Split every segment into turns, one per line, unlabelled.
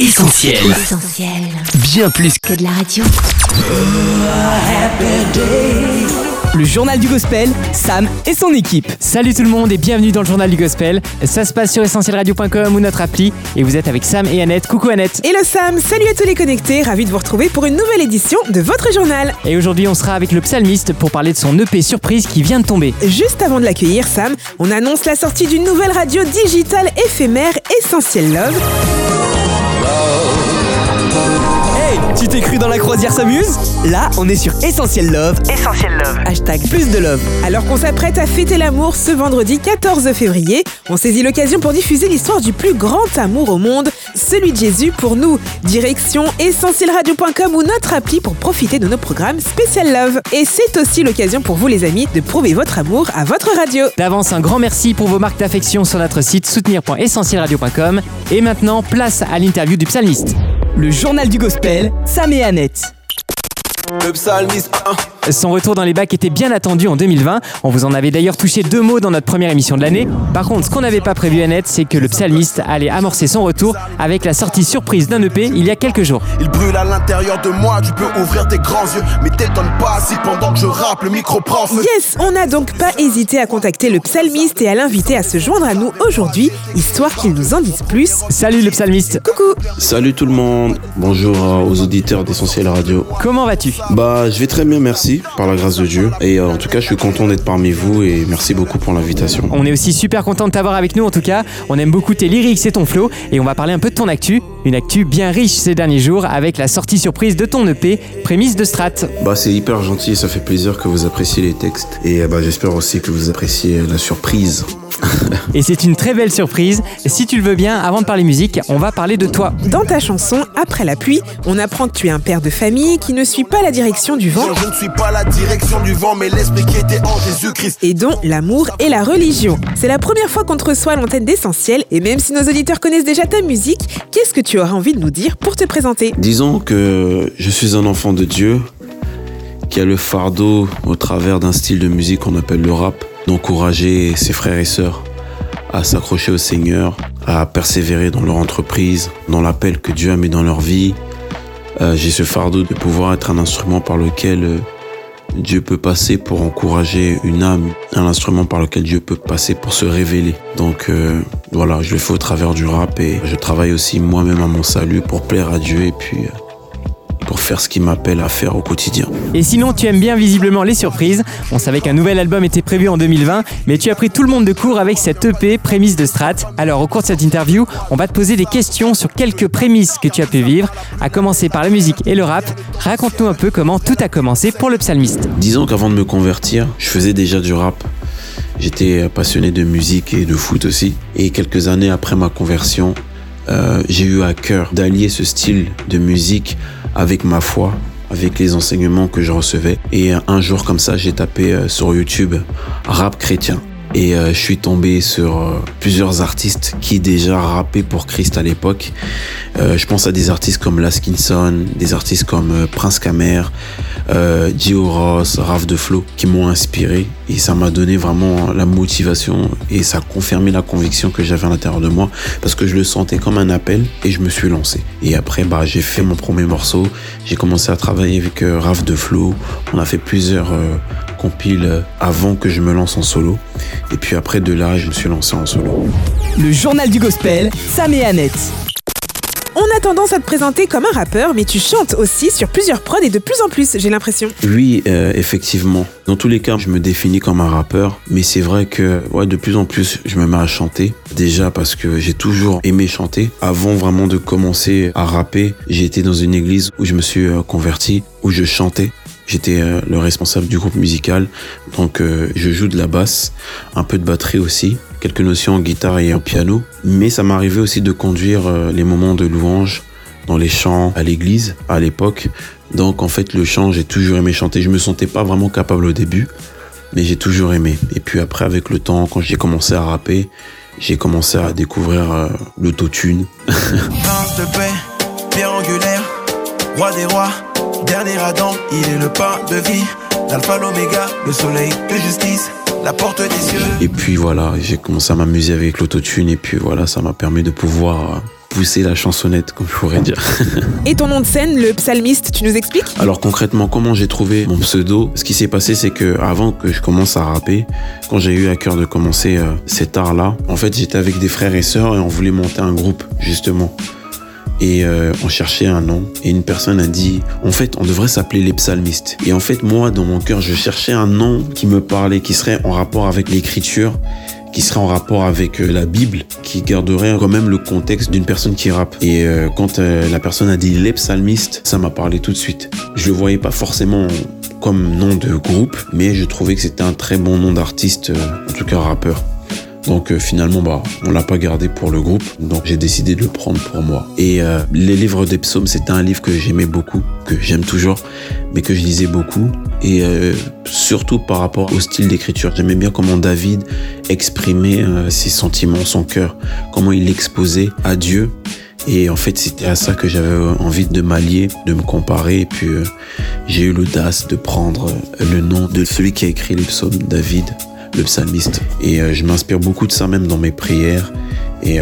Essentiel.
Essentiel.
Bien plus que
Que de la radio.
Le journal du gospel, Sam et son équipe.
Salut tout le monde et bienvenue dans le journal du gospel. Ça se passe sur essentielradio.com ou notre appli et vous êtes avec Sam et Annette. Coucou Annette.
Hello Sam, salut à tous les connectés, ravi de vous retrouver pour une nouvelle édition de votre journal.
Et aujourd'hui on sera avec le psalmiste pour parler de son EP surprise qui vient de tomber.
Juste avant de l'accueillir, Sam, on annonce la sortie d'une nouvelle radio digitale éphémère Essentiel Love.
Tu t'es cru dans la croisière s'amuse Là, on est sur Essentiel Love. Essentiel Love. Hashtag plus de love.
Alors qu'on s'apprête à fêter l'amour ce vendredi 14 février, on saisit l'occasion pour diffuser l'histoire du plus grand amour au monde, celui de Jésus pour nous. Direction essentielradio.com ou notre appli pour profiter de nos programmes Spécial Love. Et c'est aussi l'occasion pour vous les amis de prouver votre amour à votre radio.
D'avance un grand merci pour vos marques d'affection sur notre site soutenir.essentielradio.com. Et maintenant, place à l'interview du psalmiste.
Le journal du gospel, Sam et Annette.
Le psalmiste, hein.
Son retour dans les bacs était bien attendu en 2020. On vous en avait d'ailleurs touché deux mots dans notre première émission de l'année. Par contre, ce qu'on n'avait pas prévu Annette, c'est que le psalmiste allait amorcer son retour avec la sortie surprise d'un EP il y a quelques jours.
il brûle à l'intérieur de moi. Tu peux ouvrir tes grands yeux, mais t'étonne pas si pendant que je rappe, le micro prend.
Yes, on n'a donc pas hésité à contacter le psalmiste et à l'inviter à se joindre à nous aujourd'hui, histoire qu'il nous en dise plus.
Salut le psalmiste.
Coucou
Salut tout le monde, bonjour aux auditeurs d'Essentiel Radio.
Comment vas-tu?
Bah, je vais très bien, merci, par la grâce de Dieu. Et euh, en tout cas, je suis content d'être parmi vous et merci beaucoup pour l'invitation.
On est aussi super content de t'avoir avec nous en tout cas. On aime beaucoup tes lyrics et ton flow et on va parler un peu de ton actu. Une actu bien riche ces derniers jours avec la sortie surprise de ton EP, Prémisse de Strat.
Bah, c'est hyper gentil et ça fait plaisir que vous appréciez les textes. Et euh, bah, j'espère aussi que vous appréciez la surprise.
Et c'est une très belle surprise. Si tu le veux bien, avant de parler musique, on va parler de toi.
Dans ta chanson, Après la pluie, on apprend que tu es un père de famille qui ne suit pas la direction du vent
Je ne suis pas la direction du vent, mais l'esprit qui était en Jésus-Christ.
et dont l'amour et la religion. C'est la première fois qu'on te reçoit à l'antenne d'Essentiel et même si nos auditeurs connaissent déjà ta musique, qu'est-ce que tu auras envie de nous dire pour te présenter?
Disons que je suis un enfant de Dieu qui a le fardeau, au travers d'un style de musique qu'on appelle le rap, d'encourager ses frères et sœurs à s'accrocher au Seigneur, à persévérer dans leur entreprise, dans l'appel que Dieu a mis dans leur vie. Euh, J'ai ce fardeau de pouvoir être un instrument par lequel euh, Dieu peut passer pour encourager une âme, un instrument par lequel Dieu peut passer pour se révéler. Donc euh, voilà, je le fais au travers du rap et je travaille aussi moi-même à mon salut pour plaire à Dieu et puis pour faire ce qu'il m'appelle à faire au quotidien.
Et sinon, tu aimes bien visiblement les surprises. On savait qu'un nouvel album était prévu en 2020, mais tu as pris tout le monde de court avec cette EP Prémisse de Strat. Alors, au cours de cette interview, on va te poser des questions sur quelques prémices que tu as pu vivre, à commencer par la musique et le rap. Raconte-nous un peu comment tout a commencé pour le psalmiste.
Disons qu'avant de me convertir, je faisais déjà du rap. J'étais passionné de musique et de foot aussi. Et quelques années après ma conversion, euh, j'ai eu à cœur d'allier ce style de musique avec ma foi, avec les enseignements que je recevais. Et un jour comme ça, j'ai tapé euh, sur YouTube rap chrétien. Et euh, je suis tombé sur euh, plusieurs artistes qui déjà rappaient pour Christ à l'époque. Euh, je pense à des artistes comme Laskinson, des artistes comme euh, Prince Kamer, euh, Gio Ross, Raph de Flo, qui m'ont inspiré. Et ça m'a donné vraiment la motivation et ça a confirmé la conviction que j'avais à l'intérieur de moi parce que je le sentais comme un appel et je me suis lancé. Et après, bah, j'ai fait mon premier morceau. J'ai commencé à travailler avec euh, Raph de Flo. On a fait plusieurs euh, compiles euh, avant que je me lance en solo. Et puis après de là, je me suis lancé en solo.
Le journal du gospel, Sam et Annette.
On a tendance à te présenter comme un rappeur, mais tu chantes aussi sur plusieurs prods et de plus en plus, j'ai l'impression.
Oui, euh, effectivement. Dans tous les cas, je me définis comme un rappeur, mais c'est vrai que ouais, de plus en plus, je me mets à chanter. Déjà parce que j'ai toujours aimé chanter. Avant vraiment de commencer à rapper, j'ai été dans une église où je me suis euh, converti, où je chantais. J'étais euh, le responsable du groupe musical, donc je joue de la basse, un peu de batterie aussi, quelques notions en guitare et en piano. Mais ça m'arrivait aussi de conduire euh, les moments de louange dans les chants à l'église à l'époque. Donc en fait le chant, j'ai toujours aimé chanter. Je me sentais pas vraiment capable au début, mais j'ai toujours aimé. Et puis après avec le temps, quand j'ai commencé à rapper, j'ai commencé à découvrir l'autotune.
Prince la porte des cieux.
Et puis voilà, j'ai commencé à m'amuser avec l'autotune et puis voilà, ça m'a permis de pouvoir pousser la chansonnette, comme je pourrais dire.
Et ton nom de scène, le psalmiste, tu nous expliques?
Alors concrètement, comment j'ai trouvé mon pseudo? Ce qui s'est passé, c'est que avant que je commence à rapper, quand j'ai eu à cœur de commencer euh, cet art-là, en fait, j'étais avec des frères et sœurs et on voulait monter un groupe, justement. Et euh, on cherchait un nom. Et une personne a dit, en fait, on devrait s'appeler les psalmistes. Et en fait, moi, dans mon cœur, je cherchais un nom qui me parlait, qui serait en rapport avec l'écriture qui serait en rapport avec euh, la Bible, qui garderait quand même le contexte d'une personne qui rappe. Et euh, quand la personne a dit les psalmistes, ça m'a parlé tout de suite. Je le voyais pas forcément comme nom de groupe, mais je trouvais que c'était un très bon nom d'artiste, en tout cas rappeur. Donc finalement, bah, on l'a pas gardé pour le groupe, donc j'ai décidé de le prendre pour moi. Et les livres des psaumes, c'était un livre que j'aimais beaucoup, que j'aime toujours, mais que je lisais beaucoup et euh, surtout par rapport au style d'écriture. J'aimais bien comment David exprimait euh, ses sentiments, son cœur, comment il l'exposait à Dieu. Et en fait, c'était à ça que j'avais envie de m'allier, de me comparer. Et puis, euh, j'ai eu l'audace de prendre le nom de celui qui a écrit les psaumes, David, le psalmiste. Et je m'inspire beaucoup de ça même dans mes prières. Et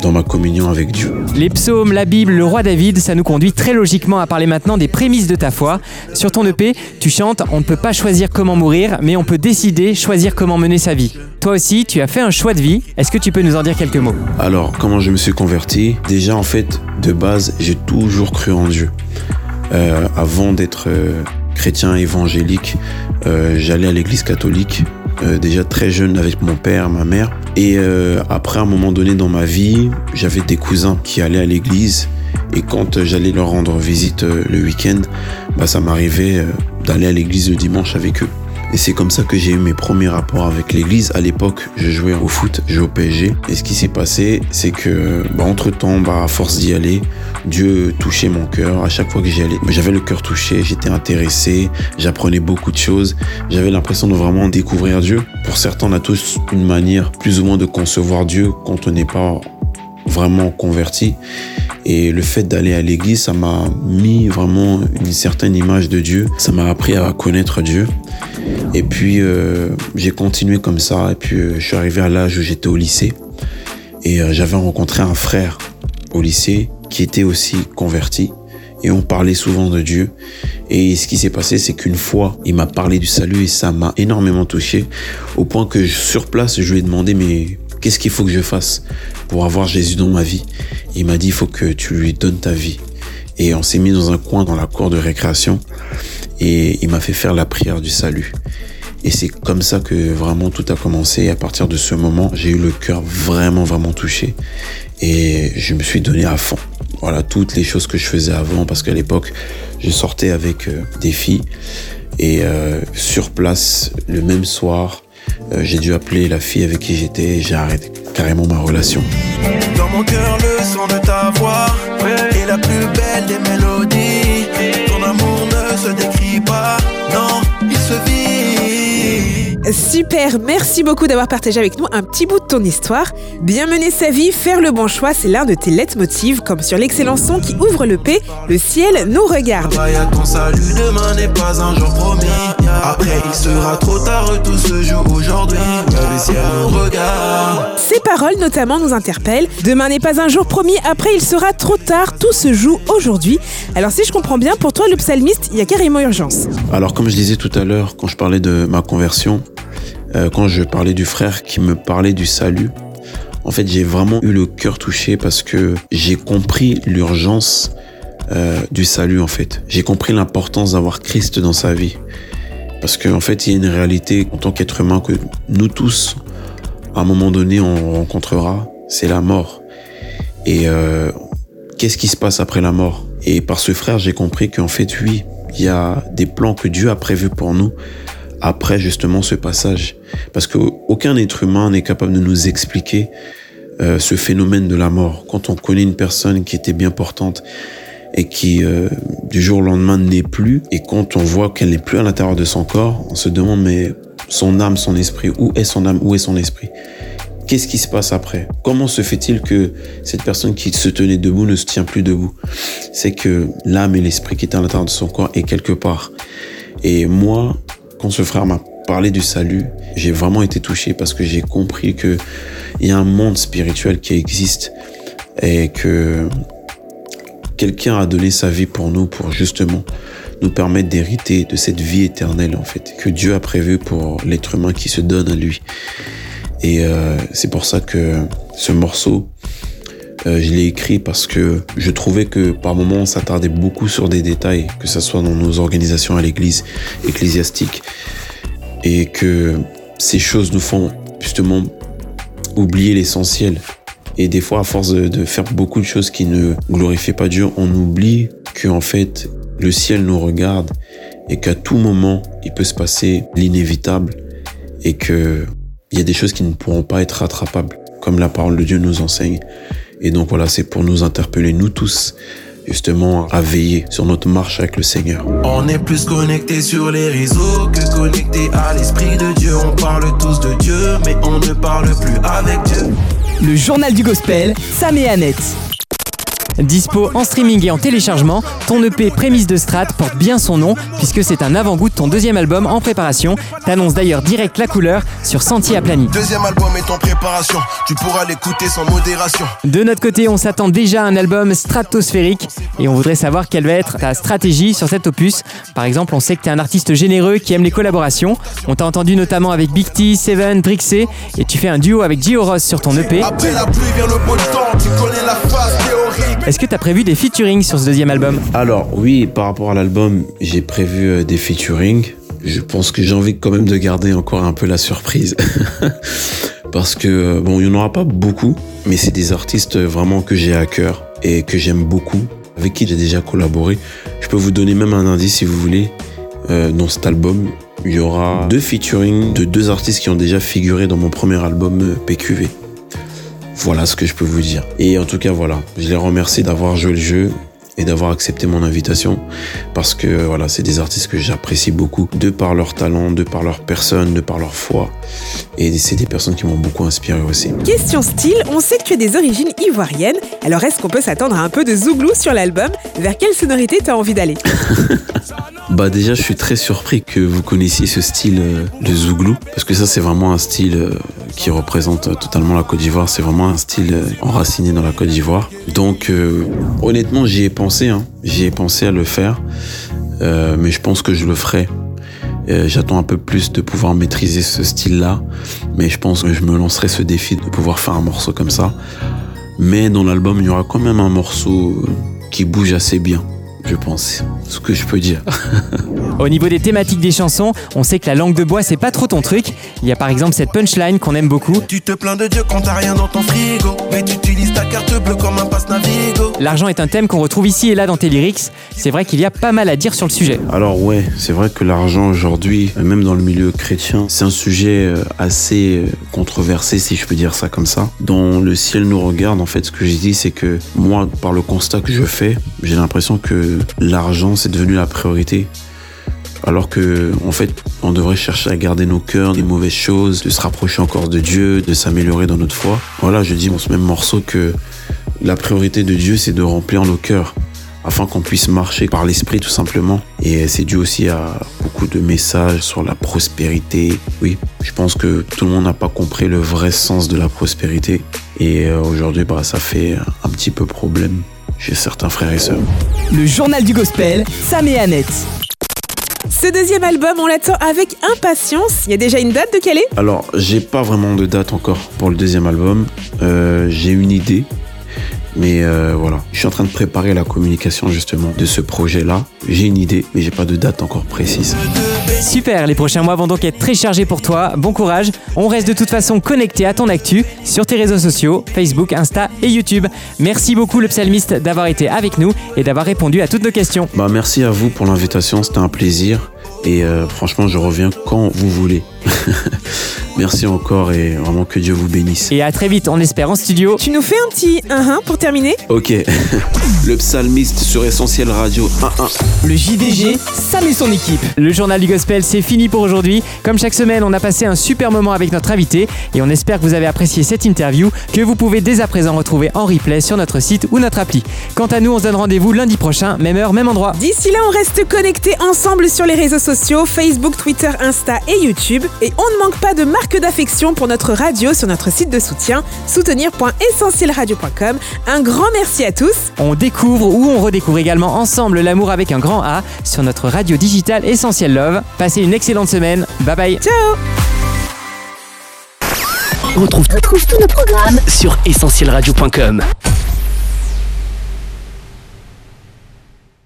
dans ma communion avec Dieu.
Les psaumes, la Bible, le roi David, ça nous conduit très logiquement à parler maintenant des prémices de ta foi. Sur ton EP, tu chantes On ne peut pas choisir comment mourir, mais on peut décider, choisir comment mener sa vie. Toi aussi, tu as fait un choix de vie. Est-ce que tu peux nous en dire quelques mots?
Alors, comment je me suis converti? Déjà, en fait, de base, j'ai toujours cru en Dieu. Euh, avant d'être euh, chrétien évangélique, euh, j'allais à l'église catholique euh, déjà très jeune avec mon père, ma mère. Et euh, après, un moment donné dans ma vie, j'avais des cousins qui allaient à l'église. Et quand j'allais leur rendre visite le week-end, bah, ça m'arrivait d'aller à l'église le dimanche avec eux. Et c'est comme ça que j'ai eu mes premiers rapports avec l'église. À l'époque, je jouais au foot, je jouais au PSG. Et ce qui s'est passé, c'est que, bah, entre temps, bah, à force d'y aller, Dieu touchait mon cœur. À chaque fois que j'y allais, bah, j'avais le cœur touché, j'étais intéressé, j'apprenais beaucoup de choses. J'avais l'impression de vraiment découvrir Dieu. Pour certains, on a tous une manière plus ou moins de concevoir Dieu quand on n'est pas vraiment converti. Et le fait d'aller à l'église, ça m'a mis vraiment une certaine image de Dieu. Ça m'a appris à connaître Dieu. Et puis, euh, j'ai continué comme ça. Et puis, euh, je suis arrivé à l'âge où j'étais au lycée. Et euh, j'avais rencontré un frère au lycée qui était aussi converti. Et on parlait souvent de Dieu. Et ce qui s'est passé, c'est qu'une fois, il m'a parlé du salut et ça m'a énormément touché. Au point que sur place, je lui ai demandé, mais qu'est-ce qu'il faut que je fasse pour avoir Jésus dans ma vie? Il m'a dit, il faut que tu lui donnes ta vie. Et on s'est mis dans un coin dans la cour de récréation et il m'a fait faire la prière du salut. Et c'est comme ça que vraiment tout a commencé. Et à partir de ce moment, j'ai eu le cœur vraiment, vraiment touché. Et je me suis donné à fond. Voilà, toutes les choses que je faisais avant, parce qu'à l'époque, je sortais avec euh, des filles. Et euh, sur place, le même soir, j'ai dû appeler la fille avec qui j'étais et j'ai arrêté carrément ma relation.
Dans mon cœur, le son de ta voix est la plus belle des mélodies. Ton amour ne se décrit pas, non, il se vit.
Super, merci beaucoup d'avoir partagé avec nous un petit bout de ton histoire. Bien mener sa vie, faire le bon choix, c'est l'un de tes leitmotivs, comme sur l'excellent son qui ouvre le P, le ciel nous regarde.
Travaille à ton salut, demain n'est pas un jour promis. Après, il sera trop tard, tout se joue aujourd'hui. Le ciel nous regarde.
Ces paroles notamment nous interpellent. Demain n'est pas un jour promis, après il sera trop tard, tout se joue aujourd'hui. Alors si je comprends bien, pour toi le psalmiste, il y a carrément urgence.
Alors comme je disais tout à l'heure, quand je parlais de ma conversion, euh, quand je parlais du frère qui me parlait du salut, en fait j'ai vraiment eu le cœur touché parce que j'ai compris l'urgence euh, du salut en fait. J'ai compris l'importance d'avoir Christ dans sa vie. Parce qu'en fait, il y a une réalité en tant qu'être humain que nous tous, à un moment donné, on rencontrera, c'est la mort. Et euh, qu'est-ce qui se passe après la mort? Et par ce frère, j'ai compris qu'en fait, oui, il y a des plans que Dieu a prévus pour nous après justement ce passage. Parce qu'aucun être humain n'est capable de nous expliquer euh, ce phénomène de la mort. Quand on connaît une personne qui était bien portante et qui euh, du jour au lendemain n'est plus, et quand on voit qu'elle n'est plus à l'intérieur de son corps, on se demande mais son âme, son esprit, où est son âme, où est son esprit? Qu'est-ce qui se passe après? Comment se fait-il que cette personne qui se tenait debout ne se tient plus debout? C'est que l'âme et l'esprit qui étaient à l'intérieur de son corps est quelque part. Et moi, quand ce frère m'a parlé du salut, j'ai vraiment été touché parce que j'ai compris que il y a un monde spirituel qui existe et que quelqu'un a donné sa vie pour nous, pour justement nous permettre d'hériter de cette vie éternelle en fait, que Dieu a prévu pour l'être humain qui se donne à lui. Et euh, c'est pour ça que ce morceau, euh, je l'ai écrit parce que je trouvais que par moments on s'attardait beaucoup sur des détails, que ce soit dans nos organisations à l'église ecclésiastique, et que ces choses nous font justement oublier l'essentiel. Et des fois, à force de, faire beaucoup de choses qui ne glorifient pas Dieu, on oublie que en fait le ciel nous regarde et qu'à tout moment il peut se passer l'inévitable et que il y a des choses qui ne pourront pas être rattrapables, comme la parole de Dieu nous enseigne. Et donc voilà, c'est pour nous interpeller, nous tous, justement, à veiller sur notre marche avec le Seigneur.
On est plus connecté sur les réseaux que connecté à l'Esprit de Dieu. On parle tous de Dieu, mais on ne parle plus avec Dieu.
Le journal du gospel, Sam et Annette.
Dispo en streaming et en téléchargement, ton EP Prémisse de Strat porte bien son nom puisque c'est un avant-goût de ton deuxième album en préparation. T'annonces d'ailleurs direct la couleur sur Sentier Aplani.
Deuxième album est en préparation, tu pourras l'écouter sans modération.
De notre côté, on s'attend déjà à un album stratosphérique et on voudrait savoir quelle va être ta stratégie sur cet opus. Par exemple, on sait que tu es un artiste généreux qui aime les collaborations. On t'a entendu notamment avec Big T, Seven, Drixé et tu fais un duo avec Gio Ross sur ton EP.
Après la pluie vient le beau temps, tu connais la phase théorique.
Est-ce que tu as prévu des featuring sur ce deuxième album?
Alors oui, par rapport à l'album, j'ai prévu euh, des featuring. Je pense que j'ai envie quand même de garder encore un peu la surprise. Parce que, euh, bon, il n'y en aura pas beaucoup, mais c'est des artistes vraiment que j'ai à cœur et que j'aime beaucoup, avec qui j'ai déjà collaboré. Je peux vous donner même un indice si vous voulez. Euh, dans cet album, il y aura deux featuring de deux artistes qui ont déjà figuré dans mon premier album euh, PQV. Voilà ce que je peux vous dire. Et en tout cas, voilà, je les remercie d'avoir joué le jeu et d'avoir accepté mon invitation parce que voilà, c'est des artistes que j'apprécie beaucoup de par leur talent, de par leur personne, de par leur foi. Et c'est des personnes qui m'ont beaucoup inspiré aussi.
Question style, on sait que tu as des origines ivoiriennes, alors est-ce qu'on peut s'attendre à un peu de zouglou sur l'album? Vers quelle sonorité t'as envie d'aller?
Bah déjà, je suis très surpris que vous connaissiez ce style euh, de zouglou. Parce que ça c'est vraiment un style euh, qui représente euh, totalement la Côte d'Ivoire, c'est vraiment un style euh, enraciné dans la Côte d'Ivoire. Donc euh, honnêtement, j'y ai pensé hein. J'y ai pensé à le faire. Mais je pense que je le ferai. J'attends un peu plus de pouvoir maîtriser ce style-là, mais je pense que je me lancerai ce défi de pouvoir faire un morceau comme ça. Mais dans l'album, il y aura quand même un morceau qui bouge assez bien, je pense. Ce que je peux dire.
Au niveau des thématiques des chansons, on sait que la langue de bois c'est pas trop ton truc. Il y a par exemple cette punchline qu'on aime beaucoup.
Tu te plains de Dieu quand t'as rien dans ton frigo, mais tu utilises ta carte bleue comme un passe Navigo.
L'argent est un thème qu'on retrouve ici et là dans tes lyrics. C'est vrai qu'il y a pas mal à dire sur le sujet.
Alors ouais, c'est vrai que l'argent aujourd'hui, même dans le milieu chrétien, c'est un sujet euh, assez euh, controversé, si je peux dire ça comme ça. Dans le ciel nous regarde, en fait, ce que je dis, c'est que moi, par le constat que je fais, j'ai l'impression que l'argent, c'est devenu la priorité. Alors que, en fait, on devrait chercher à garder nos cœurs des mauvaises choses, de se rapprocher encore de Dieu, de s'améliorer dans notre foi. Voilà, je dis dans ce même morceau que la priorité de Dieu, c'est de remplir nos cœurs afin qu'on puisse marcher par l'esprit tout simplement. Et c'est dû aussi à beaucoup de messages sur la prospérité. Oui, je pense que tout le monde n'a pas compris le vrai sens de la prospérité. Et euh, aujourd'hui, bah, ça fait un petit peu problème chez certains frères et sœurs.
Le journal du gospel, Sam et Annette.
Ce deuxième album, on l'attend avec impatience. Il y a déjà une date de quelle est?
Alors, j'ai pas vraiment de date encore pour le deuxième album. Euh, j'ai une idée. Mais euh, voilà, je suis en train de préparer la communication justement de ce projet-là. J'ai une idée, mais j'ai pas de date encore précise.
Super, les prochains mois vont donc être très chargés pour toi. Bon courage. On reste de toute façon connecté à ton actu sur tes réseaux sociaux, Facebook, Insta et YouTube. Merci beaucoup le psalmiste d'avoir été avec nous et d'avoir répondu à toutes nos questions.
Bah merci à vous pour l'invitation, c'était un plaisir. Et euh, franchement, je reviens quand vous voulez. merci encore et vraiment que Dieu vous bénisse.
Et à très vite, on espère en studio.
Tu nous fais un petit 1-1 pour terminer
Ok. Le psalmiste sur Essentiel Radio 1-1.
Le JDG, Sam et son équipe.
Le journal du gospel, c'est fini pour aujourd'hui. Comme chaque semaine, on a passé un super moment avec notre invité et on espère que vous avez apprécié cette interview que vous pouvez dès à présent retrouver en replay sur notre site ou notre appli. Quant à nous, on se donne rendez-vous lundi prochain, même heure, même endroit.
D'ici là, on reste connectés ensemble sur les réseaux sociaux Facebook, Twitter, Insta et YouTube. Et on ne manque pas de marque d'affection pour notre radio sur notre site de soutien, soutenir.essentielradio.com. Un grand merci à tous.
On découvre ou on redécouvre également ensemble l'amour avec un grand A sur notre radio digitale Essentiel Love. Passez une excellente semaine. Bye bye.
Ciao
On retrouve, tous nos programmes sur essentielradio.com.